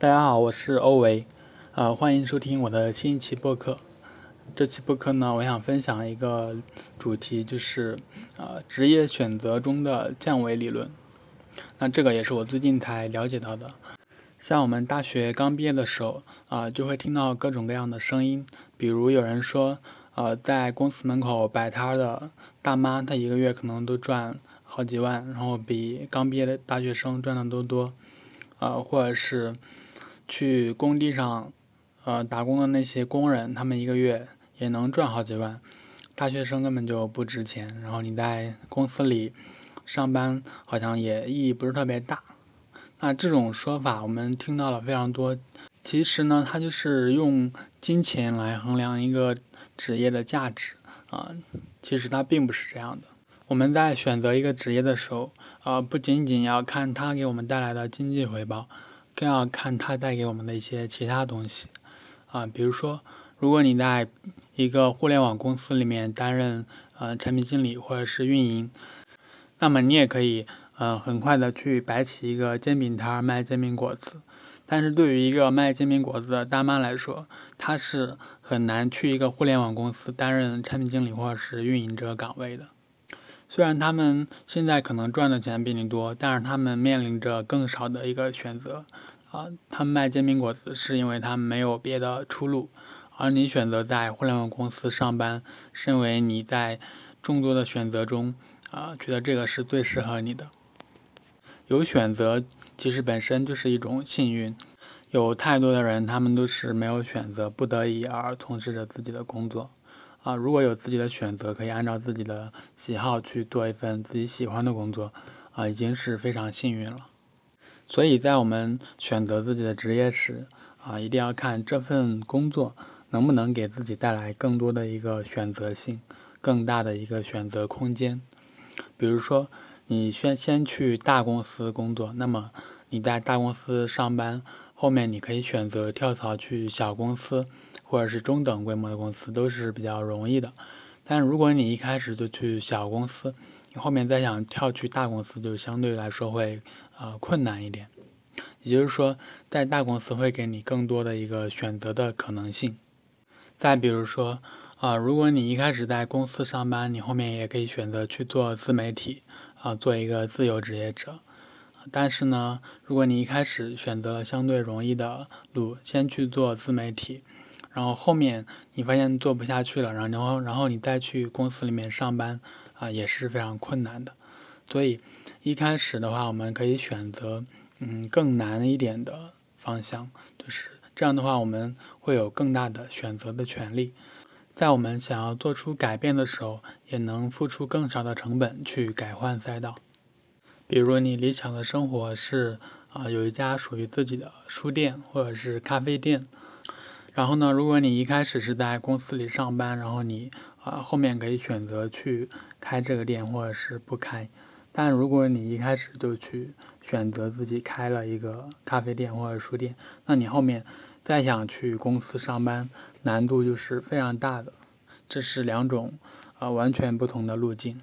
大家好，我是欧维，呃，欢迎收听我的新一期播客。这期播客呢，我想分享一个主题，就是呃职业选择中的降维理论。那这个也是我最近才了解到的。像我们大学刚毕业的时候，啊，就会听到各种各样的声音，比如有人说，呃，在公司门口摆摊的大妈，她一个月可能都赚好几万，然后比刚毕业的大学生赚的都多，呃，或者是。去工地上，呃，打工的那些工人，他们一个月也能赚好几万。大学生根本就不值钱，然后你在公司里上班，好像也意义不是特别大。那这种说法我们听到了非常多。其实呢，它就是用金钱来衡量一个职业的价值啊。其实它并不是这样的。我们在选择一个职业的时候，呃，不仅仅要看它给我们带来的经济回报。更要看它带给我们的一些其他东西，啊，比如说，如果你在一个互联网公司里面担任呃产品经理或者是运营，那么你也可以呃很快的去摆起一个煎饼摊卖煎饼果子。但是对于一个卖煎饼果子的大妈来说，她是很难去一个互联网公司担任产品经理或者是运营这个岗位的。虽然他们现在可能赚的钱比你多，但是他们面临着更少的一个选择，啊，他们卖煎饼果子是因为他们没有别的出路，而你选择在互联网公司上班，是因为你在众多的选择中，啊，觉得这个是最适合你的。有选择其实本身就是一种幸运，有太多的人他们都是没有选择，不得已而从事着自己的工作。啊，如果有自己的选择，可以按照自己的喜好去做一份自己喜欢的工作，啊，已经是非常幸运了。所以在我们选择自己的职业时，啊，一定要看这份工作能不能给自己带来更多的一个选择性，更大的一个选择空间。比如说，你先先去大公司工作，那么你在大公司上班，后面你可以选择跳槽去小公司。或者是中等规模的公司都是比较容易的，但如果你一开始就去小公司，你后面再想跳去大公司，就相对来说会呃困难一点。也就是说，在大公司会给你更多的一个选择的可能性。再比如说，啊，如果你一开始在公司上班，你后面也可以选择去做自媒体，啊，做一个自由职业者。但是呢，如果你一开始选择了相对容易的路，先去做自媒体。然后后面你发现做不下去了，然后然后然后你再去公司里面上班啊，也是非常困难的。所以一开始的话，我们可以选择嗯更难一点的方向，就是这样的话，我们会有更大的选择的权利。在我们想要做出改变的时候，也能付出更少的成本去改换赛道。比如你理想的生活是啊有一家属于自己的书店或者是咖啡店。然后呢，如果你一开始是在公司里上班，然后你啊后面可以选择去开这个店或者是不开。但如果你一开始就去选择自己开了一个咖啡店或者书店，那你后面再想去公司上班，难度就是非常大的。这是两种啊完全不同的路径。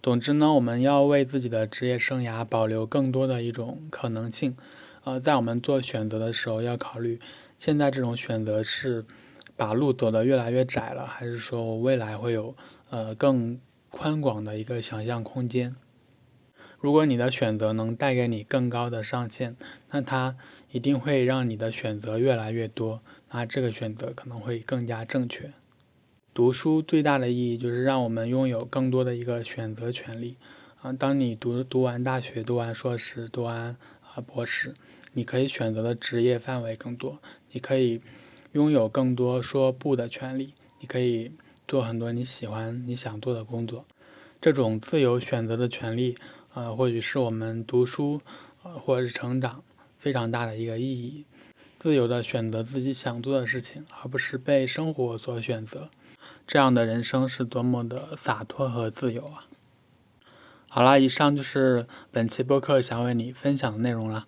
总之呢，我们要为自己的职业生涯保留更多的一种可能性。呃，在我们做选择的时候要考虑。现在这种选择是把路走得越来越窄了，还是说未来会有呃更宽广的一个想象空间？如果你的选择能带给你更高的上限，那它一定会让你的选择越来越多，那这个选择可能会更加正确。读书最大的意义就是让我们拥有更多的一个选择权利啊！当你读读完大学、读完硕士、读完啊博士，你可以选择的职业范围更多。你可以拥有更多说不的权利，你可以做很多你喜欢、你想做的工作。这种自由选择的权利，呃，或许是我们读书，呃，或者是成长非常大的一个意义。自由的选择自己想做的事情，而不是被生活所选择。这样的人生是多么的洒脱和自由啊！好了，以上就是本期播客想为你分享的内容了。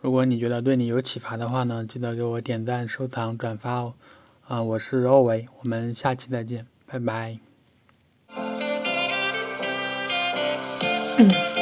如果你觉得对你有启发的话呢，记得给我点赞、收藏、转发哦。啊，我是欧维，我们下期再见，拜拜。